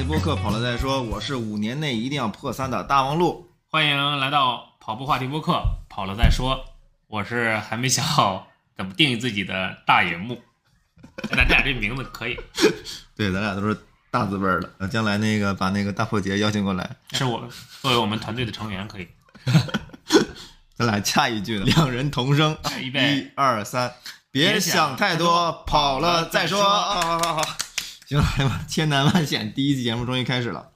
题播客，跑了再说。我是五年内一定要破三的大王路。欢迎来到跑步话题播客，跑了再说。我是还没想好怎么定义自己的大野木，咱俩这名字可以。对，咱俩都是大字辈儿的。呃，将来那个把那个大破节邀请过来，是我作为我们团队的成员可以。咱俩下一句，两人同声，一二三，别别想想太多，跑了再说。好好好好，行了，哎呀妈，千难万险，第一期节目终于开始了。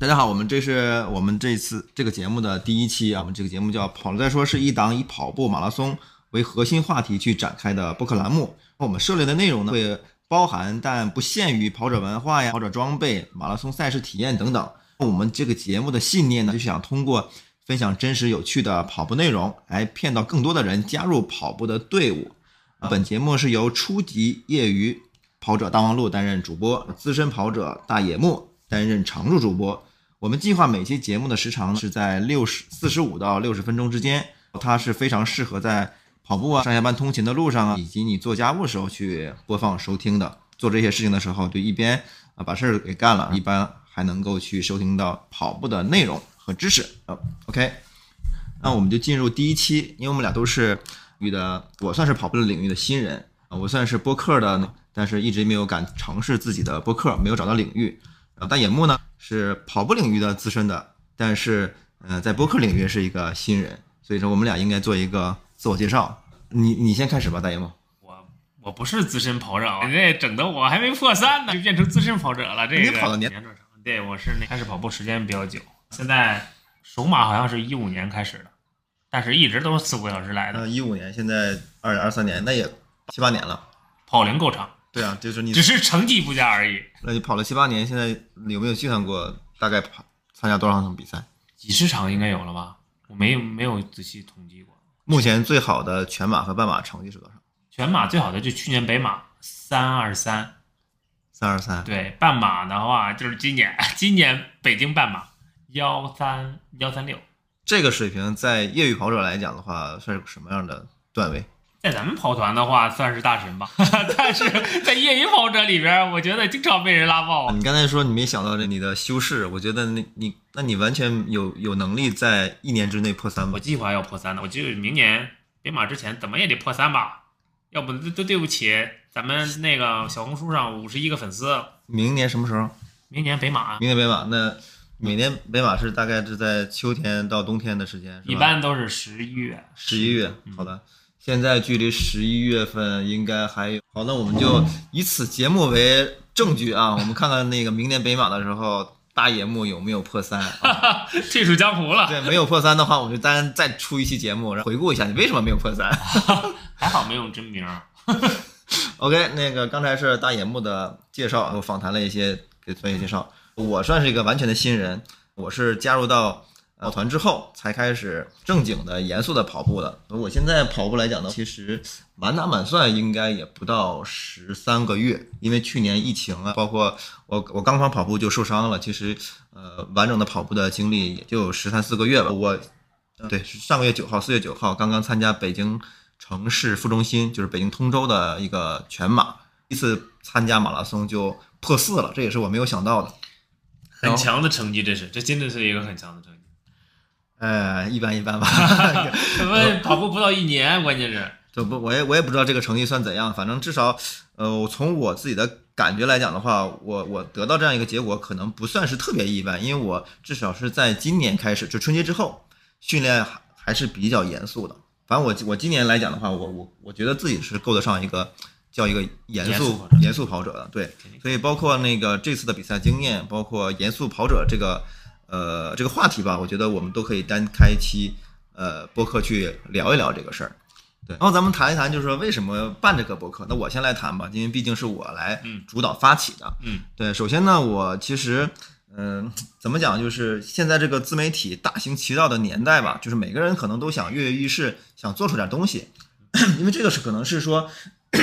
大家好，我们这是我们这次这个节目的第一期啊，我们这个节目叫“跑了再说”，是一档以跑步马拉松为核心话题去展开的播客栏目。我们涉猎的内容呢，会包含但不限于跑者文化呀、跑者装备、马拉松赛事体验等等。我们这个节目的信念呢，就是想通过分享真实有趣的跑步内容，来骗到更多的人加入跑步的队伍。本节目是由初级业余跑者大望路担任主播，资深跑者大野木担任常驻主播。我们计划每期节目的时长是在六十四十五到六十分钟之间，它是非常适合在跑步啊、上下班通勤的路上啊，以及你做家务的时候去播放收听的。做这些事情的时候，就一边啊把事儿给干了，一般还能够去收听到跑步的内容和知识。呃，OK，那我们就进入第一期，因为我们俩都是域的，我算是跑步的领域的新人啊，我算是播客的，但是一直没有敢尝试自己的播客，没有找到领域。然后大野木呢是跑步领域的资深的，但是呃在播客领域是一个新人，所以说我们俩应该做一个自我介绍。你你先开始吧，大野木。我我不是资深跑者啊，你这整的我还没破三呢，就变成资深跑者了。这个你跑的年年多长？对，我是那开始跑步时间比较久，现在首马好像是一五年开始的，但是一直都是四五个小时来的，呃，一五年，现在二二三年，那也七八年了。跑龄够长，对啊，就是你只，是成绩不佳而已。那你跑了七八年，现在有没有计算过大概跑参加多少场比赛？几十场应该有了吧？我没有没有仔细统计过。目前最好的全马和半马成绩是多少？全马最好的就去年北马三二三，三二三。对，半马的话就是今年 今年北京半马幺三幺三六，这个水平在业余跑者来讲的话，算是什么样的段位？在咱们跑团的话算是大神吧，但是在业余跑者里边，我觉得经常被人拉爆。你刚才说你没想到这你的修饰，我觉得那你那你完全有有能力在一年之内破三吧我？计划要破三的，我就明年北马之前怎么也得破三吧，要不都都对不起咱们那个小红书上五十一个粉丝。明年什么时候？明年北马明年北马，那每年北马是大概是在秋天到冬天的时间，一般都是十一月，十一月。好的，现在距离十一月份应该还有。好，那我们就以此节目为证据啊，我们看看那个明年北马的时候，大野木有没有破三。啊退出江湖了。对，没有破三的话，我们就单再出一期节目，然后回顾一下你为什么没有破三。还好没有真名儿。OK，那个刚才是大野木的介绍，我访谈了一些给专业介绍。我算是一个完全的新人，我是加入到跑团之后才开始正经的、严肃的跑步的。我现在跑步来讲呢，其实满打满算应该也不到十三个月，因为去年疫情啊，包括我我刚刚跑步就受伤了，其实呃完整的跑步的经历也就十三四个月吧。我呃对，上个月九号，四月九号刚刚参加北京城市副中心，就是北京通州的一个全马，第一次参加马拉松就破四了，这也是我没有想到的。很强的成绩，这是这真的是一个很强的成绩。呃，一般一般吧，怎么跑步不到一年，关键是这不我也我也不知道这个成绩算怎样，反正至少，呃，我从我自己的感觉来讲的话，我我得到这样一个结果，可能不算是特别意外，因为我至少是在今年开始，就春节之后，训练还还是比较严肃的。反正我我今年来讲的话，我我我觉得自己是够得上一个叫一个严肃严肃跑者的，对。所以包括那个这次的比赛经验，包括严肃跑者这个呃这个话题吧，我觉得我们都可以单开一期呃播客去聊一聊这个事儿。对，然后咱们谈一谈，就是说为什么办这个播客？那我先来谈吧，因为毕竟是我来嗯主导发起的。嗯，对，首先呢，我其实嗯、怎么讲，就是现在这个自媒体大行其道的年代吧，就是每个人可能都想跃跃欲试，想做出点东西，因为这个是可能是说。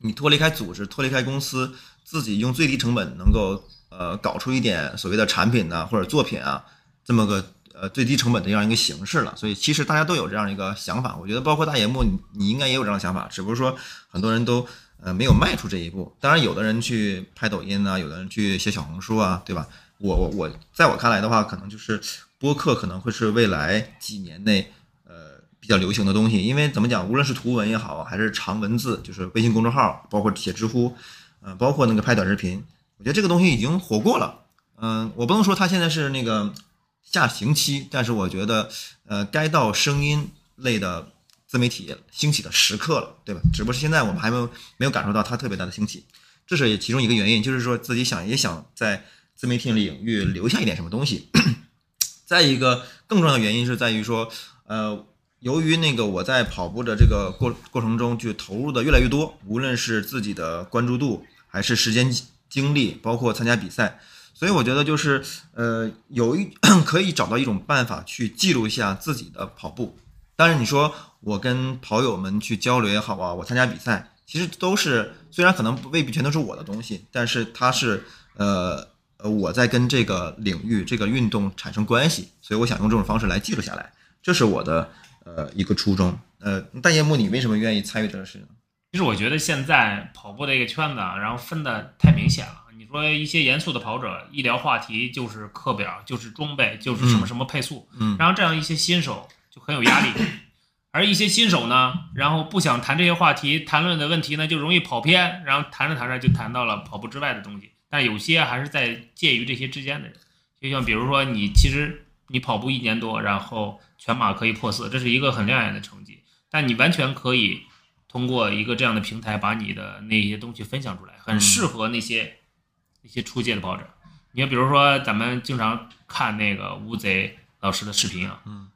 你脱离开组织，脱离开公司，自己用最低成本能够呃搞出一点所谓的产品呐、或者作品啊，这么个呃最低成本的这样一个形式了。所以其实大家都有这样一个想法，我觉得包括大野木，你你应该也有这样的想法，只不过说很多人都呃没有迈出这一步。当然，有的人去拍抖音啊，有的人去写小红书啊，对吧？我我我在我看来的话，可能就是播客可能会是未来几年内呃比较流行的东西，因为怎么讲，无论是图文也好，还是长文字，就是微信公众号，包括写知乎，呃，包括那个拍短视频，我觉得这个东西已经火过了。嗯、我不能说它现在是那个下行期，但是我觉得呃该到声音类的自媒体兴起的时刻了，对吧？只不过是现在我们还没有没有感受到它特别大的兴起，这是其中一个原因，就是说自己想也想在自媒体领域留下一点什么东西。再一个更重要的原因是在于说，呃，由于那个我在跑步的这个过过程中就投入的越来越多，无论是自己的关注度，还是时间精力，包括参加比赛，所以我觉得就是呃，有一 可以找到一种办法去记录一下自己的跑步。当然，你说我跟跑友们去交流也好啊，我参加比赛，其实都是虽然可能未必全都是我的东西，但是它是呃呃我在跟这个领域这个运动产生关系，所以我想用这种方式来记录下来，这是我的呃一个初衷。呃，大叶木，你为什么愿意参与这个事呢？其实我觉得现在跑步的一个圈子啊，然后分的太明显了。你说一些严肃的跑者，一聊话题就是课表，就是装备，就是什么什么配速，嗯然后这样一些新手就很有压力。而一些新手呢，然后不想谈这些话题，谈论的问题呢就容易跑偏，然后谈着谈着就谈到了跑步之外的东西。但有些还是在介于这些之间的人，就像比如说你其实你跑步一年多，然后全马可以破四，这是一个很亮眼的成绩，但你完全可以通过一个这样的平台把你的那些东西分享出来，很适合那些那些初阶的跑者。你看，比如说咱们经常看那个乌贼老师的视频啊，嗯，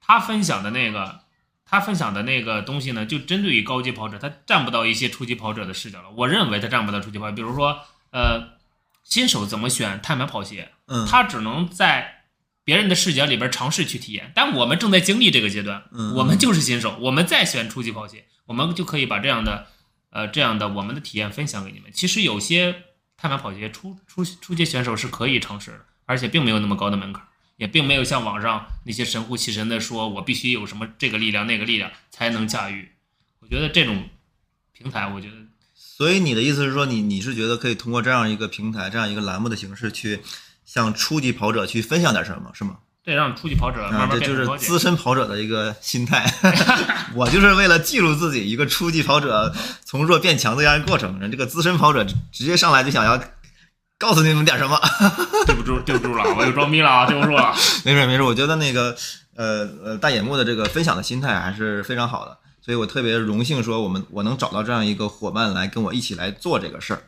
他分享的那个他分享的那个东西呢，就针对于高级跑者，他站不到一些初级跑者的视角了。我认为他站不到初级跑者，比如说呃，新手怎么选碳板跑鞋，嗯他只能在别人的视角里边尝试去体验。但我们正在经历这个阶段，嗯我们就是新手，我们再选初级跑鞋，我们就可以把这样的呃这样的我们的体验分享给你们。其实有些碳板跑鞋初初初阶选手是可以尝试的，而且并没有那么高的门槛，也并没有像网上那些神乎其神的说我必须有什么这个力量那个力量才能驾驭。我觉得这种平台，我觉得所以你的意思是说，你你是觉得可以通过这样一个平台、这样一个栏目的形式，去向初级跑者去分享点什么，是吗？这让初级跑者慢啊，这就是。资深跑者的一个心态。我就是为了记录自己一个初级跑者从弱变强的这样一个过程。这个资深跑者直接上来就想要告诉你们点什么。对不住，对不住了，我又装逼了啊，对不住了。没事没事，我觉得那个呃呃大眼目的这个分享的心态还是非常好的，所以我特别荣幸说我们我能找到这样一个伙伴来跟我一起来做这个事儿。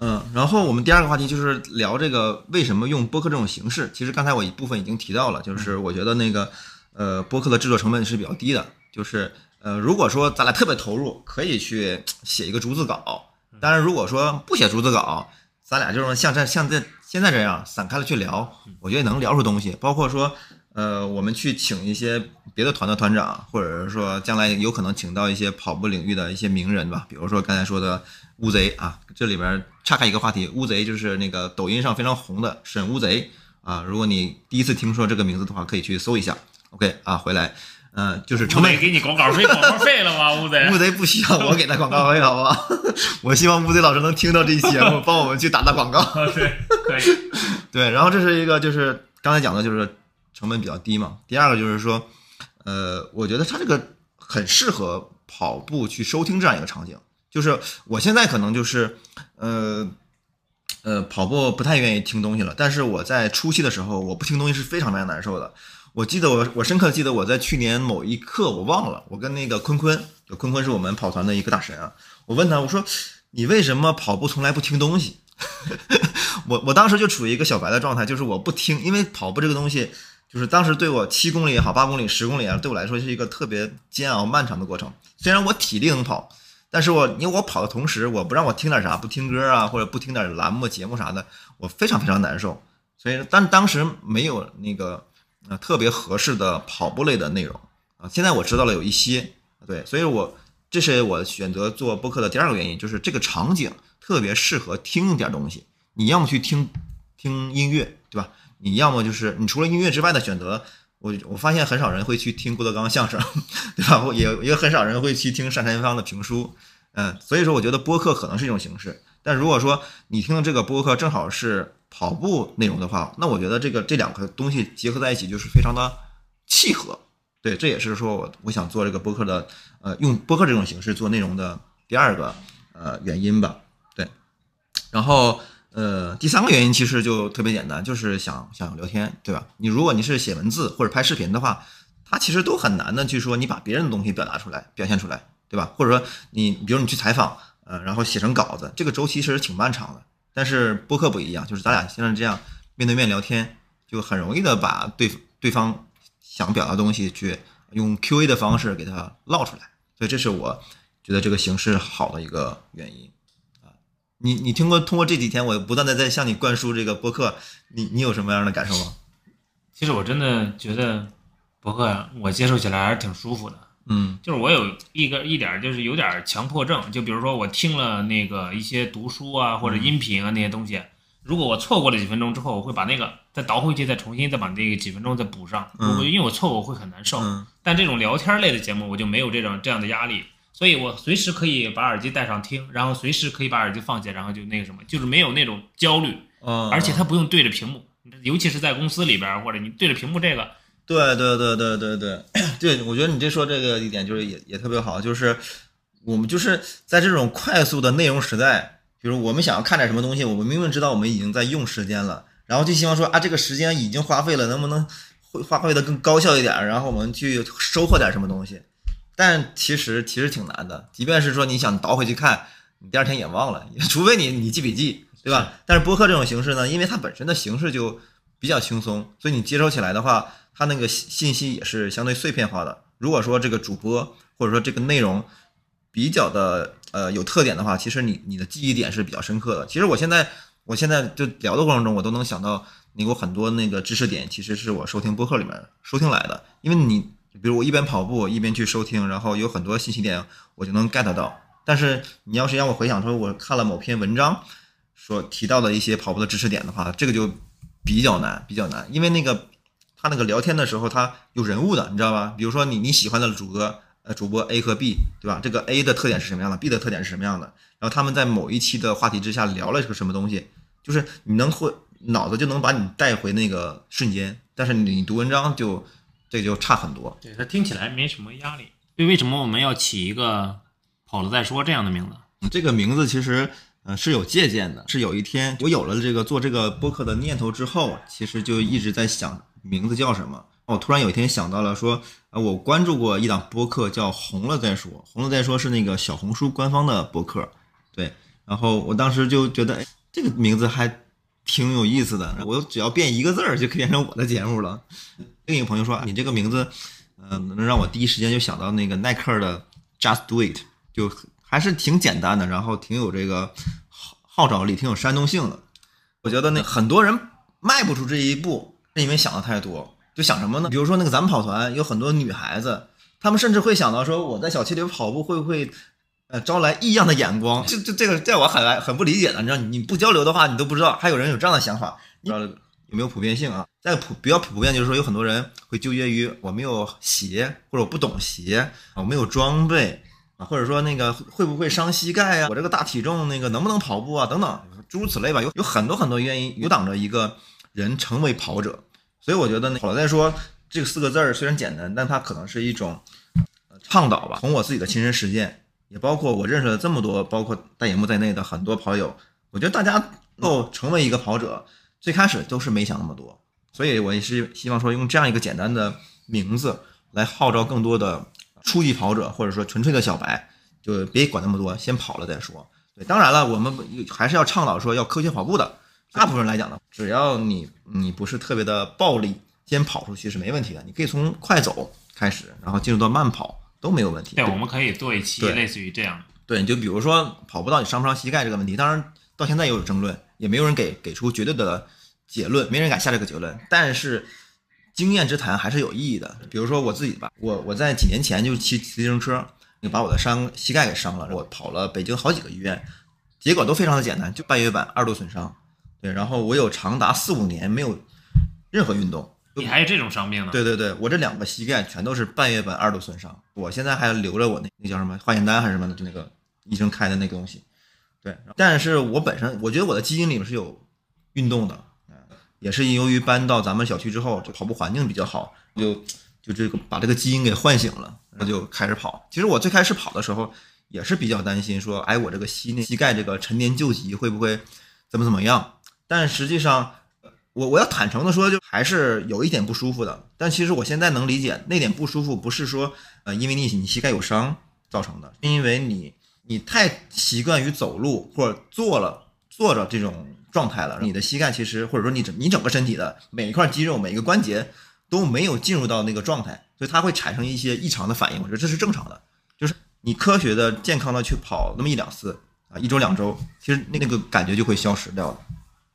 嗯，然后我们第二个话题就是聊这个为什么用播客这种形式。其实刚才我一部分已经提到了，就是我觉得那个呃播客的制作成本是比较低的，就是呃如果说咱俩特别投入，可以去写一个逐字稿。当然，如果说不写逐字稿，咱俩就是像这像这现在这样散开了去聊，我觉得能聊出东西。包括说，呃，我们去请一些别的团的团长，或者是说将来有可能请到一些跑步领域的一些名人吧，比如说刚才说的乌贼啊，这里边岔开一个话题，乌贼就是那个抖音上非常红的沈乌贼啊。如果你第一次听说这个名字的话，可以去搜一下。OK 啊，回来，嗯、就是成本给你广告费，广告费了吗？乌贼 乌贼不需要我给他广告费，好不好？我希望乌贼老师能听到这期节目，帮我们去打打广告。对，可以。对，然后这是一个就是刚才讲的，就是成本比较低嘛。第二个就是说，呃，我觉得它这个很适合跑步去收听这样一个场景。就是我现在可能就是，呃，呃，跑步不太愿意听东西了，但是我在初期的时候，我不听东西是非常非常难受的。我记得我我深刻记得我在去年某一刻我忘了，我跟那个坤坤，坤坤是我们跑团的一个大神啊，我问他我说你为什么跑步从来不听东西？我我当时就处于一个小白的状态，就是我不听，因为跑步这个东西，就是当时对我七公里也好，八公里、十公里啊，对我来说是一个特别煎熬、漫长的过程。虽然我体力能跑，但是我因为我跑的同时，我不让我听点啥，不听歌啊，或者不听点栏目、节目啥的，我非常非常难受。所以，但当时没有那个呃特别合适的跑步类的内容啊。现在我知道了有一些，对，所以我这是我选择做播客的第二个原因，就是这个场景特别适合听一点东西。你要么去听听音乐，对吧？你要么就是你除了音乐之外的选择，我我发现很少人会去听郭德纲相声，对吧？也也很少人会去听单田芳的评书，嗯，所以说我觉得播客可能是一种形式。但如果说你听的这个播客正好是跑步内容的话，那我觉得这个这两个东西结合在一起就是非常的契合。对，这也是说我我想做这个播客的，呃，用播客这种形式做内容的第二个呃原因吧。对，然后呃第三个原因其实就特别简单，就是想想聊天，对吧？你如果你是写文字或者拍视频的话，它其实都很难的去说你把别人的东西表达出来、表现出来，对吧？或者说你比如你去采访。呃，然后写成稿子，这个周期其实挺漫长的。但是播客不一样，就是咱俩现在这样面对面聊天，就很容易的把对对方想表达的东西去用 Q&A 的方式给他唠出来。所以这是我觉得这个形式好的一个原因。你你听过通过这几天我不断的在向你灌输这个播客，你你有什么样的感受吗？其实我真的觉得播客我接受起来还是挺舒服的。嗯，就是我有一个一点就是有点强迫症，就比如说我听了那个一些读书啊或者音频啊那些东西，如果我错过了几分钟之后，我会把那个再倒回去，再重新再把那个几分钟再补上。嗯，因为我错过我会很难受。嗯，但这种聊天类的节目我就没有这种这样的压力，所以我随时可以把耳机戴上听，然后随时可以把耳机放下，然后就那个什么，就是没有那种焦虑。嗯，而且它不用对着屏幕，尤其是在公司里边或者你对着屏幕这个。对对对对对对 对，我觉得你这说这个一点就是也也特别好，就是我们就是在这种快速的内容时代，比如我们想要看点什么东西，我们明明知道我们已经在用时间了，然后就希望说啊这个时间已经花费了，能不能会花费的更高效一点，然后我们去收获点什么东西。但其实其实挺难的，即便是说你想倒回去看，你第二天也忘了，除非你你记笔记，对吧？但是播客这种形式呢，因为它本身的形式就比较轻松，所以你接收起来的话。它那个信息也是相对碎片化的。如果说这个主播或者说这个内容比较的呃有特点的话，其实你你的记忆点是比较深刻的。其实我现在我现在就聊的过程中，我都能想到你有很多那个知识点，其实是我收听播客里面收听来的。因为你比如我一边跑步一边去收听，然后有很多信息点我就能 get 到。但是你要是让我回想说我看了某篇文章所提到的一些跑步的知识点的话，这个就比较难，比较难，因为那个。他那个聊天的时候，他有人物的，你知道吧？比如说你你喜欢的主播，呃，主播 A 和 B，对吧？这个 A 的特点是什么样的？B 的特点是什么样的？然后他们在某一期的话题之下聊了个什么东西，就是你能会脑子就能把你带回那个瞬间，但是你读文章就这就差很多。对它听起来没什么压力。对，为什么我们要起一个“跑了再说”这样的名字？这个名字其实嗯是有借鉴的，是有一天我有了这个做这个播客的念头之后，其实就一直在想。名字叫什么？我突然有一天想到了，说，呃，我关注过一档播客，叫《红了再说》。红了再说是那个小红书官方的播客，对。然后我当时就觉得，哎，这个名字还挺有意思的。我只要变一个字儿，就可以变成我的节目了。另一个朋友说，你这个名字，嗯，能让我第一时间就想到那个耐克的 “Just Do It”，就还是挺简单的，然后挺有这个号号召力，挺有煽动性的。我觉得那很多人迈不出这一步。是因为想的太多，就想什么呢？比如说那个咱们跑团有很多女孩子，她们甚至会想到说我在小区里跑步会不会，呃，招来异样的眼光？这这这个，在我很很不理解的，你知道，你不交流的话，你都不知道还有人有这样的想法，你知道有没有普遍性啊？在普比较普遍就是说，有很多人会纠结于我没有鞋，或者我不懂鞋，我没有装备啊，或者说那个会不会伤膝盖啊？我这个大体重那个能不能跑步啊？等等，诸如此类吧，有有很多很多原因阻挡着一个。人成为跑者，所以我觉得呢，跑了再说这个四个字儿虽然简单，但它可能是一种倡导吧。从我自己的亲身实践，也包括我认识了这么多，包括大眼木在内的很多跑友，我觉得大家能够成为一个跑者，最开始都是没想那么多。所以我也是希望说，用这样一个简单的名字来号召更多的初级跑者，或者说纯粹的小白，就别管那么多，先跑了再说。对，当然了，我们还是要倡导说要科学跑步的。大部分人来讲呢，只要你你不是特别的暴力，先跑出去是没问题的。你可以从快走开始，然后进入到慢跑都没有问题。对，我们可以做一期类似于这样。对，你就比如说跑步到底伤不伤膝盖这个问题，当然到现在也有争论，也没有人给给出绝对的结论，没人敢下这个结论。但是经验之谈还是有意义的。比如说我自己吧，我我在几年前就骑自行车，就把我的伤膝盖给伤了，我跑了北京好几个医院，结果都非常的简单，就半月板二度损伤。对，然后我有长达四五年没有任何运动。你还有这种伤病呢？对对对，我这两个膝盖全都是半月板二度损伤，我现在还留着我那那叫什么化验单还是什么的，就那个医生开的那个东西。对，但是我本身我觉得我的基因里面是有运动的，也是由于搬到咱们小区之后，这跑步环境比较好，就就这个把这个基因给唤醒了，然后就开始跑。其实我最开始跑的时候也是比较担心，说，哎，我这个膝那膝盖这个陈年旧疾会不会怎么怎么样？但实际上。我我要坦诚的说，就还是有一点不舒服的。但其实我现在能理解，那点不舒服不是说，呃，因为你你膝盖有伤造成的，因为你你太习惯于走路或者坐了坐着这种状态了，你的膝盖其实或者说你整你整个身体的每一块肌肉每一个关节都没有进入到那个状态，所以它会产生一些异常的反应。我觉得这是正常的，就是你科学的健康的去跑那么一两次啊，一周两周，其实那个感觉就会消失掉了。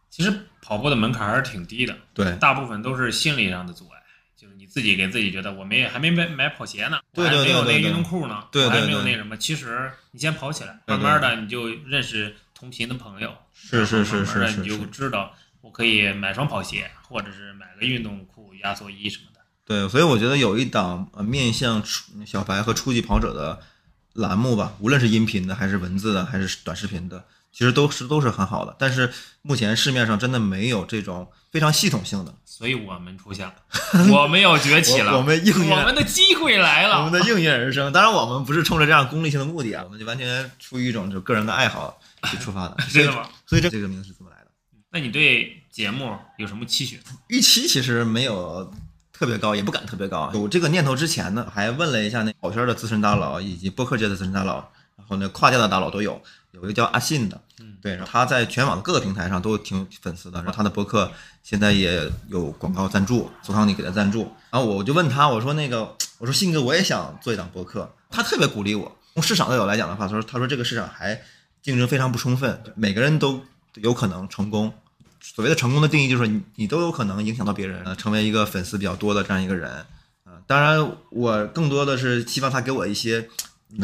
其实。跑步的门槛还是挺低的，对，大部分都是心理上的阻碍，就是你自己给自己觉得我没还没买买跑鞋呢，对对对，没有那运动裤呢，对还没有那什么。其实你先跑起来，慢慢的你就认识同频的朋友，是是是是是，你就知道我可以买双跑鞋，或者是买个运动裤、压缩衣什么的。对，所以我觉得有一档呃面向初小白和初级跑者的栏目吧，无论是音频的还是文字的还是短视频的。其实都是都是很好的，但是目前市面上真的没有这种非常系统性的，所以我们出现了，我们要崛起了，我们应我们的机会来了，我们的应运而生。当然，我们不是冲着这样功利性的目的啊，我们就完全出于一种就个人的爱好去出发的，真的吗？所以这这个名字是怎么来的？那你对节目有什么期许？预期其实没有特别高，也不敢特别高。有这个念头之前呢，还问了一下那跑圈的资深大佬以及播客界的资深大佬，然后那跨界的大佬都有。有一个叫阿信的，嗯，对，然后他在全网各个平台上都挺有粉丝的，然后他的博客现在也有广告赞助，索康尼给他赞助，然后我就问他，我说那个，我说信哥，我也想做一档博客，他特别鼓励我。从市场的角度来讲的话，他说他说这个市场还竞争非常不充分，每个人都有可能成功。所谓的成功的定义就是你你都有可能影响到别人，呃，成为一个粉丝比较多的这样一个人，啊，当然我更多的是希望他给我一些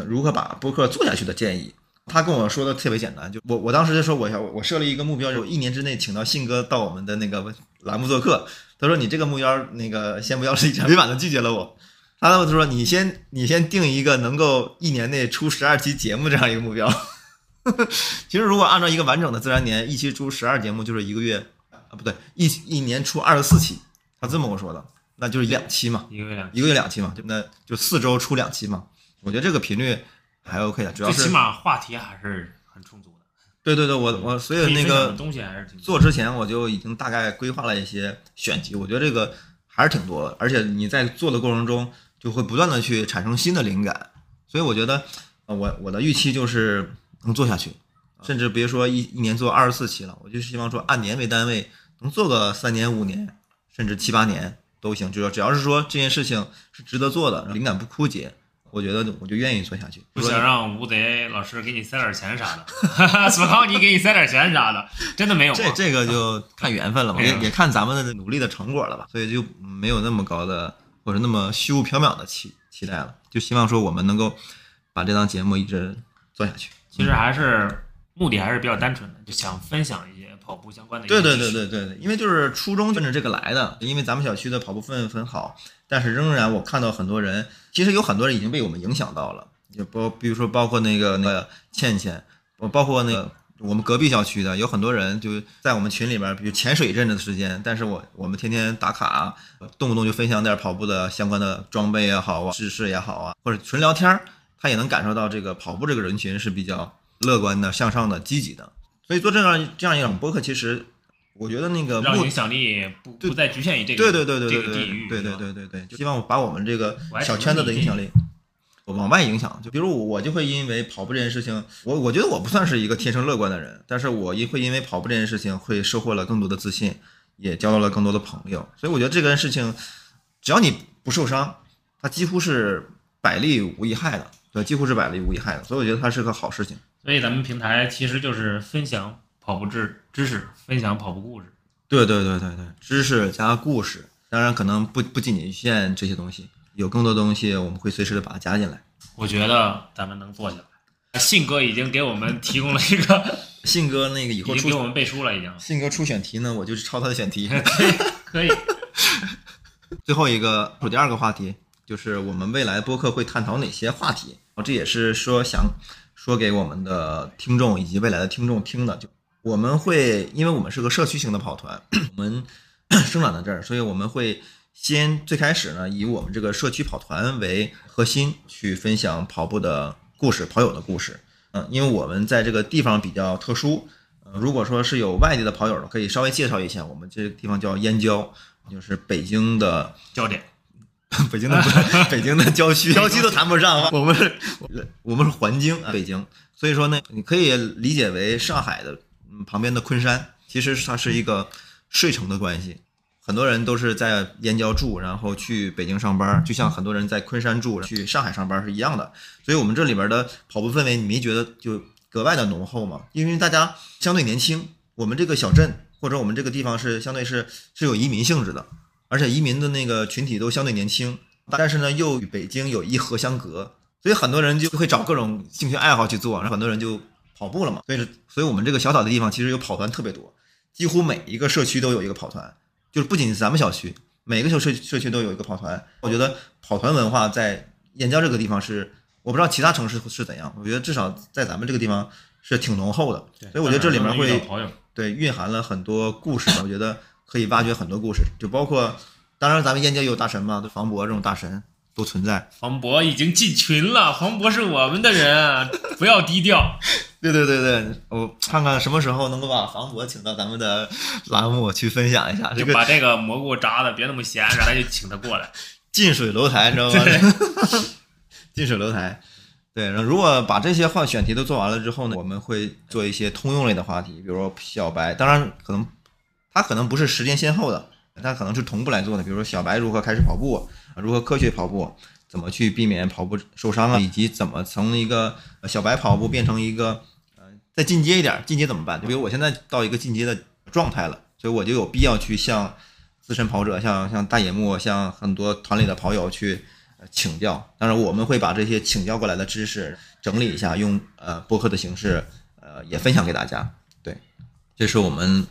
如何把博客做下去的建议。他跟我说的特别简单，就我我当时就说，我我设立一个目标，就一年之内请到信哥到我们的那个栏目做客。他说你这个目标那个先不要，是委婉的拒绝了我。他他说你先你先定一个能够一年内出十二期节目这样一个目标。其实如果按照一个完整的自然年，一期出十二节目就是一个月啊，不对，一一年出二十四期。他这么跟我说的，那就是两期嘛，一个月两一个月两期嘛，就那就四周出两期嘛。我觉得这个频率。还 OK 的，主要是起码话题还是很充足的。对对对，我我所以那个东西还是挺做之前我就已经大概规划了一些选题，我觉得这个还是挺多的，而且你在做的过程中就会不断的去产生新的灵感，所以我觉得我我的预期就是能做下去，甚至别说一一年做二十四期了，我就希望说按年为单位能做个三年五年，甚至七八年都行，就说只要是说这件事情是值得做的，灵感不枯竭。我觉得我就愿意做下去，不想让吴贼老师给你塞点钱啥的，索康尼给你塞点钱啥的，真的没有。这这个就看缘分了嘛，也也看咱们的努力的成果了吧，所以就没有那么高的或者那么虚无缥缈的期期待了，就希望说我们能够把这档节目一直做下去。其实还是目的还是比较单纯的，就想分享一些跑步相关的。对对对对对对，因为就是初衷奔着这个来的，因为咱们小区的跑步氛围很好。但是仍然，我看到很多人，其实有很多人已经被我们影响到了，就包，比如说包括那个那个倩倩，我包括那个我们隔壁小区的，有很多人就在我们群里边，比如潜水一阵子的时间，但是我我们天天打卡，动不动就分享点跑步的相关的装备也好啊，知识也好啊，或者纯聊天，他也能感受到这个跑步这个人群是比较乐观的、向上的、积极的。所以做这样这样一种播客，其实。我觉得那个让影响力不不再局限于这个对对对对这个地域，对对对对对，希望把我们这个小圈子的影响力往外影响。就比如我就会因为跑步这件事情，我我觉得我不算是一个天生乐观的人，但是我也会因为跑步这件事情会收获了更多的自信，也交到了更多的朋友。所以我觉得这件事情，只要你不受伤，它几乎是百利无一害的，对，几乎是百利无一害的。所以我觉得它是个好事情。所以咱们平台其实就是分享。跑步知知识分享跑步故事，对对对对对，知识加故事，当然可能不不仅仅限这些东西，有更多东西我们会随时的把它加进来。我觉得咱们能做起来。信哥已经给我们提供了一个，信哥那个以后给我们背书了，已经。信哥出选题呢，我就是抄他的选题。可 以可以。最后一个，第二个话题就是我们未来播客会探讨哪些话题？这也是说想说给我们的听众以及未来的听众听的。就我们会，因为我们是个社区型的跑团，我们 生长在这儿，所以我们会先最开始呢，以我们这个社区跑团为核心去分享跑步的故事、跑友的故事。嗯，因为我们在这个地方比较特殊。如果说是有外地的跑友的，可以稍微介绍一下，我们这个地方叫燕郊，就是北京的焦点，北京的 北京的郊区，郊区都谈不上，我们是，我们是环京北京，所以说呢，你可以理解为上海的旁边的昆山，其实它是一个睡城的关系，很多人都是在燕郊住，然后去北京上班，就像很多人在昆山住去上海上班是一样的，所以我们这里边的跑步氛围，你没觉得就？格外的浓厚吗，因为大家相对年轻，我们这个小镇或者我们这个地方是相对是是有移民性质的，而且移民的那个群体都相对年轻，但是呢又与北京有一河相隔，所以很多人就会找各种兴趣爱好去做，然后很多人就跑步了嘛，所以所以我们这个小岛的地方其实有跑团特别多，几乎每一个社区都有一个跑团，就是不仅是咱们小区，每个小社社区都有一个跑团，我觉得跑团文化在燕郊这个地方是。我不知道其他城市是怎样，我觉得至少在咱们这个地方是挺浓厚的，所以我觉得这里面会对蕴含了很多故事，我觉得可以挖掘很多故事，就包括当然咱们燕郊也有大神嘛，房博这种大神都存在。房博已经进群了，房博是我们的人，不要低调。对对对对，我看看什么时候能够把房博请到咱们的栏目去分享一下，就把这个蘑菇扎的别那么闲，然后就请他过来。近水楼台，知道吗？近水楼台，对。然后如果把这些话选题都做完了之后呢，我们会做一些通用类的话题，比如说小白。当然，可能它可能不是时间先后的，它可能是同步来做的。比如说小白如何开始跑步，如何科学跑步，怎么去避免跑步受伤啊，以及怎么从一个小白跑步变成一个呃再进阶一点，进阶怎么办？就比如我现在到一个进阶的状态了，所以我就有必要去向资深跑者，像像大野木，像很多团里的跑友去。请教，当然我们会把这些请教过来的知识整理一下，用呃播客的形式，呃也分享给大家。对，这是我们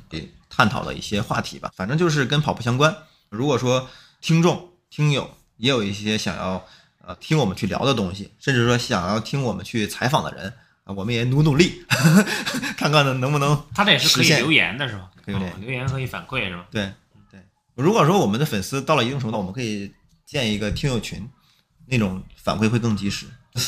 探讨的一些话题吧，反正就是跟跑步相关。如果说听众听友也有一些想要呃听我们去聊的东西，甚至说想要听我们去采访的人啊，我们也努努力，看看呢能不能他这也是可以留言的是吧？可以留言，留言可以反馈是吧？对对。如果说我们的粉丝到了一定程度，我们可以建一个听友群。那种反馈会更及时，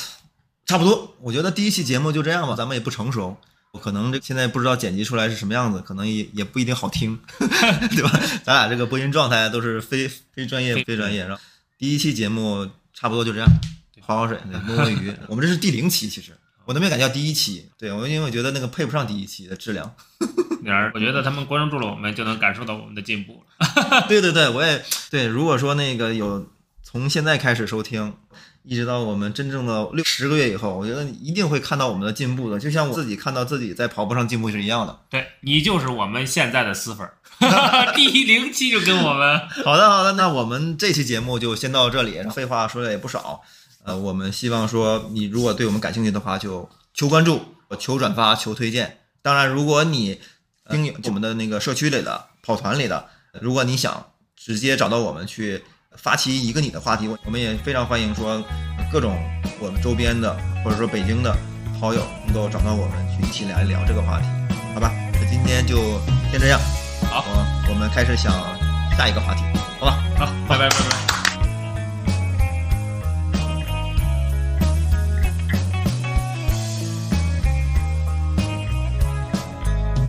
差不多。我觉得第一期节目就这样吧，咱们也不成熟，可能这现在不知道剪辑出来是什么样子，可能也也不一定好听，对吧？咱俩这个播音状态都是非非专业非专业。然后第一期节目差不多就这样，划划水，摸摸鱼。我们这是第零期，其实我都没敢叫第一期，对我因为我觉得那个配不上第一期的质量。点儿，我觉得他们关注了我们，就能感受到我们的进步了。对对对，我也对。如果说那个有。从现在开始收听，一直到我们真正的六十个月以后，我觉得你一定会看到我们的进步的，就像我自己看到自己在跑步上进步是一样的。对你就是我们现在的私粉，第一零期就跟我们。好的好的，那我们这期节目就先到这里，废话说的也不少。呃，我们希望说你如果对我们感兴趣的话，就求关注、求转发、求推荐。当然，如果你听我们的那个社区里的跑团里的，如果你想直接找到我们去。发起一个你的话题，我们也非常欢迎说各种我们周边的或者说北京的好友能够找到我们去一起聊一聊这个话题，好吧？那今天就先这样，好，我们开始想下一个话题，好吧？好，拜拜拜拜。